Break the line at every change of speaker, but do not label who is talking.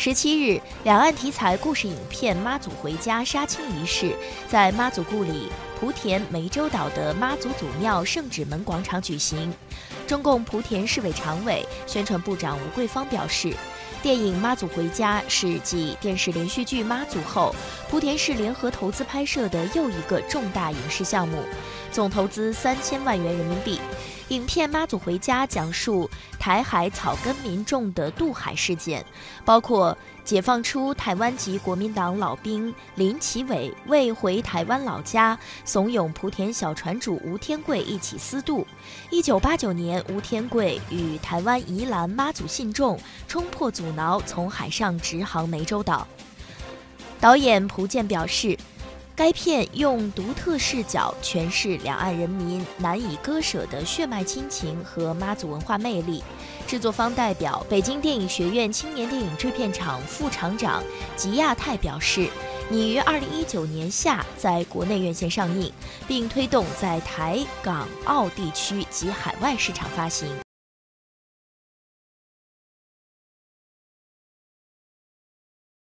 十七日，两岸题材故事影片《妈祖回家》杀青仪式在妈祖故里莆田湄洲岛的妈祖祖庙圣旨门广场举行。中共莆田市委常委、宣传部长吴桂芳表示，电影《妈祖回家》是继电视连续剧《妈祖》后，莆田市联合投资拍摄的又一个重大影视项目，总投资三千万元人民币。影片《妈祖回家》讲述台海草根民众的渡海事件，包括解放出台湾籍国民党老兵林奇伟为回台湾老家，怂恿莆田小船主吴天贵一起私渡。一九八九年，吴天贵与台湾宜兰妈祖信众冲破阻挠，从海上直航湄洲岛。导演蒲健表示。该片用独特视角诠释两岸人民难以割舍的血脉亲情和妈祖文化魅力。制作方代表北京电影学院青年电影制片厂副厂长吉亚泰表示，拟于二零一九年夏在国内院线上映，并推动在台港澳地区及海外市场发行。